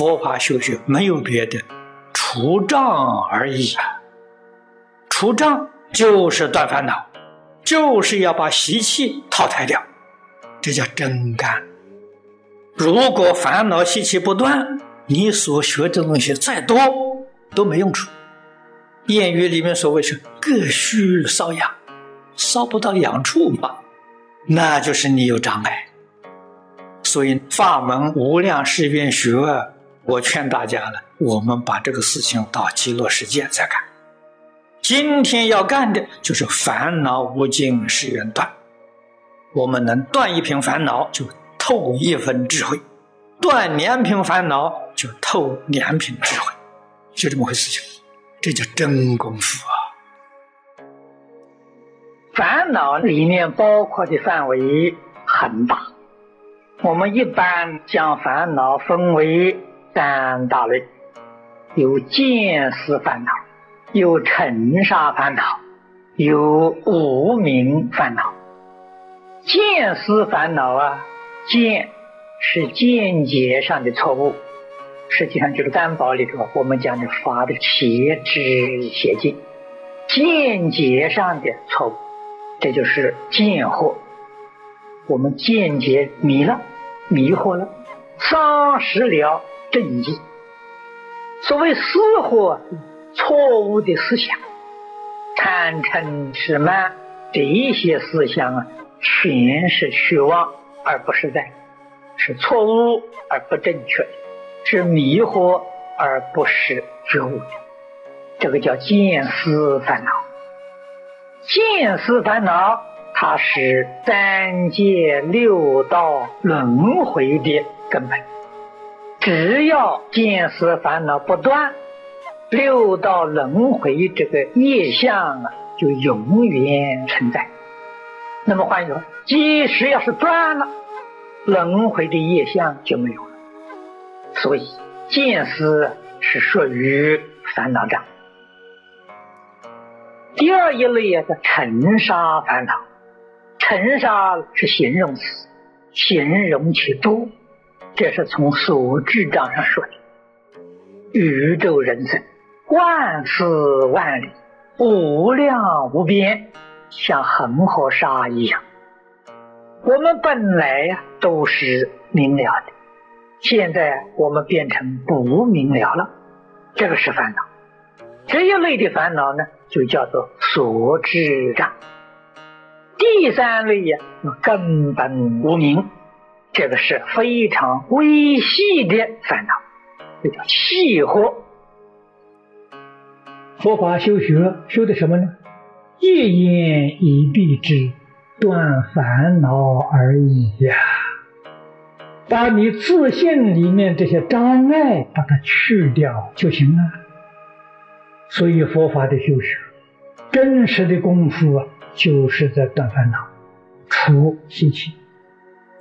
佛法修学没有别的，除障而已啊！除障就是断烦恼，就是要把习气淘汰掉，这叫真干。如果烦恼习气不断，你所学的东西再多都没用处。谚语里面所谓是“各需搔痒”，搔不到痒处嘛，那就是你有障碍。所以法门无量誓愿学，我劝大家呢，我们把这个事情到极乐世界再干。今天要干的就是烦恼无尽誓愿断。我们能断一瓶烦恼，就透一分智慧；断两瓶烦恼，就透两瓶智慧，就这么回事。情这叫真功夫啊！烦恼里面包括的范围很大。我们一般将烦恼分为三大类：有见思烦恼，有尘沙烦恼，有无名烦恼。见思烦恼啊，见是见解上的错误，实际上就是担保里头我们讲的法的邪知邪见，见解上的错误，这就是见惑。我们见解迷了。迷惑了，丧失了正义。所谓私惑，错误的思想，贪嗔痴慢这一些思想啊，全是虚妄而不实在，是错误而不正确，是迷惑而不是觉悟。这个叫见思烦恼，见思烦恼。它是三界六道轮回的根本。只要见思烦恼不断，六道轮回这个业相啊，就永远存在。那么换句话，即使要是断了，轮回的业相就没有了。所以见思是属于烦恼障。第二一类啊，叫尘沙烦恼。尘沙是形容词，形容其多，这是从所智障上说的。宇宙人生，万丝万里，无量无边，像恒河沙一样。我们本来呀都是明了的，现在我们变成不明了了，这个是烦恼。这一类的烦恼呢，就叫做所知障。第三类呀，根本无名，这个是非常微细的烦恼，这叫细惑。佛法修学修的什么呢？一言以蔽之，断烦恼而已呀。把你自信里面这些障碍把它去掉就行了。所以佛法的修学，真实的功夫啊。就是在断烦恼，除习气。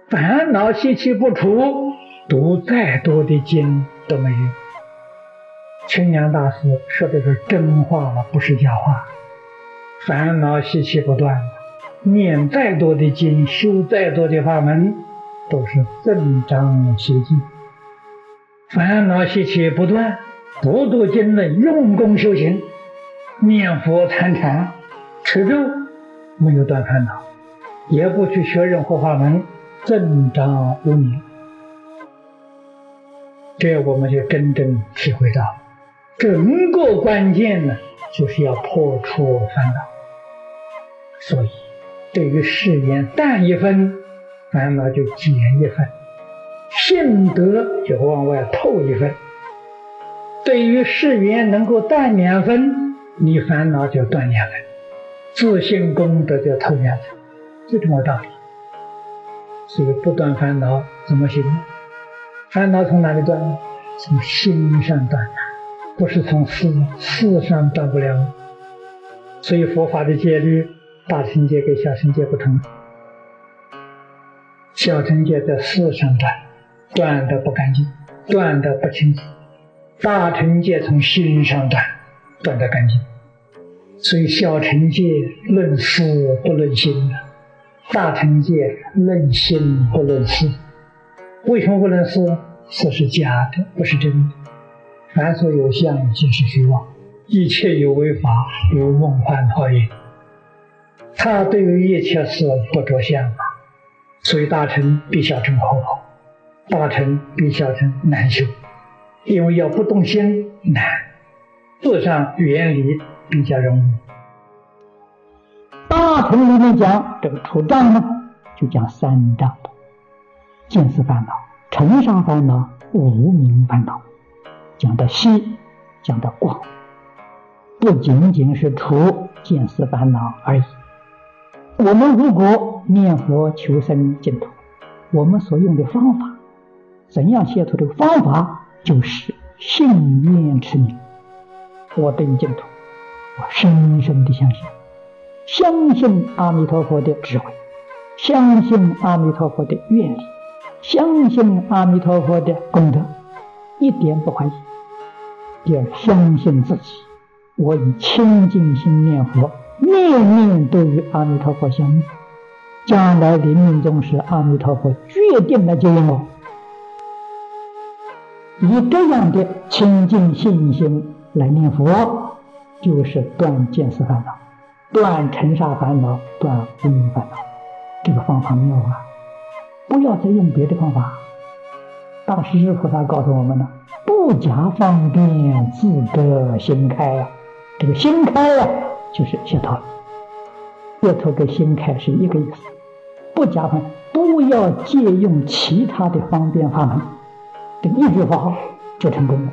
烦恼习气不除，读再多的经都没用。清凉大师说的是真话了，不是假话。烦恼习气不断，念再多的经，修再多的法门，都是增长邪见。烦恼习气不断，不读经论，用功修行，念佛参禅，持咒。没有断烦恼，也不去学任何法门，正当无名。这我们就真正体会到，整个关键呢，就是要破除烦恼。所以，对于誓言淡一分，烦恼就减一分；性德就往外透一分。对于誓言能够淡两分，你烦恼就断两分。自信功德就透两分，就这么道理。所以不断烦恼怎么行？烦恼从哪里断？从心上断的，不是从事事上断不了。所以佛法的戒律，大乘戒跟小乘戒不同。小乘戒在事上断，断的不干净，断的不清楚；大乘戒从心上断，断的干净。所以小乘戒论事不论心大乘戒论心不论事。为什么不论事？此是假的，不是真的。凡所有相，即是虚妄。一切有为法，如梦幻泡影。他对于一切事不着相啊，所以大乘必小乘好，大乘比小乘难修，因为要不动心难，自上原理比较容易。大乘里面讲这个除障呢，就讲三障：见思烦恼、尘沙烦恼、无明烦恼。讲的细，讲的广。不仅仅是除见思烦恼而已。我们如果念佛求生净土，我们所用的方法，怎样解脱这个方法，就是信愿持名。我对净土，我深深的相信，相信阿弥陀佛的智慧，相信阿弥陀佛的愿力，相信阿弥陀佛的功德，一点不怀疑。第二，相信自己。我以清净心念佛，念念都与阿弥陀佛相应。将来临命终时，阿弥陀佛决定来接引我。以这样的清净信心来念佛，就是断见思烦恼，断尘沙烦恼，断无明烦恼。这个方法妙啊！不要再用别的方法。大师菩萨告诉我们了：不假方便，自得心开呀。这个心开了，就是解脱了。解脱跟心开是一个意思。不加分，不要借用其他的方便法门，这一句话就成功了。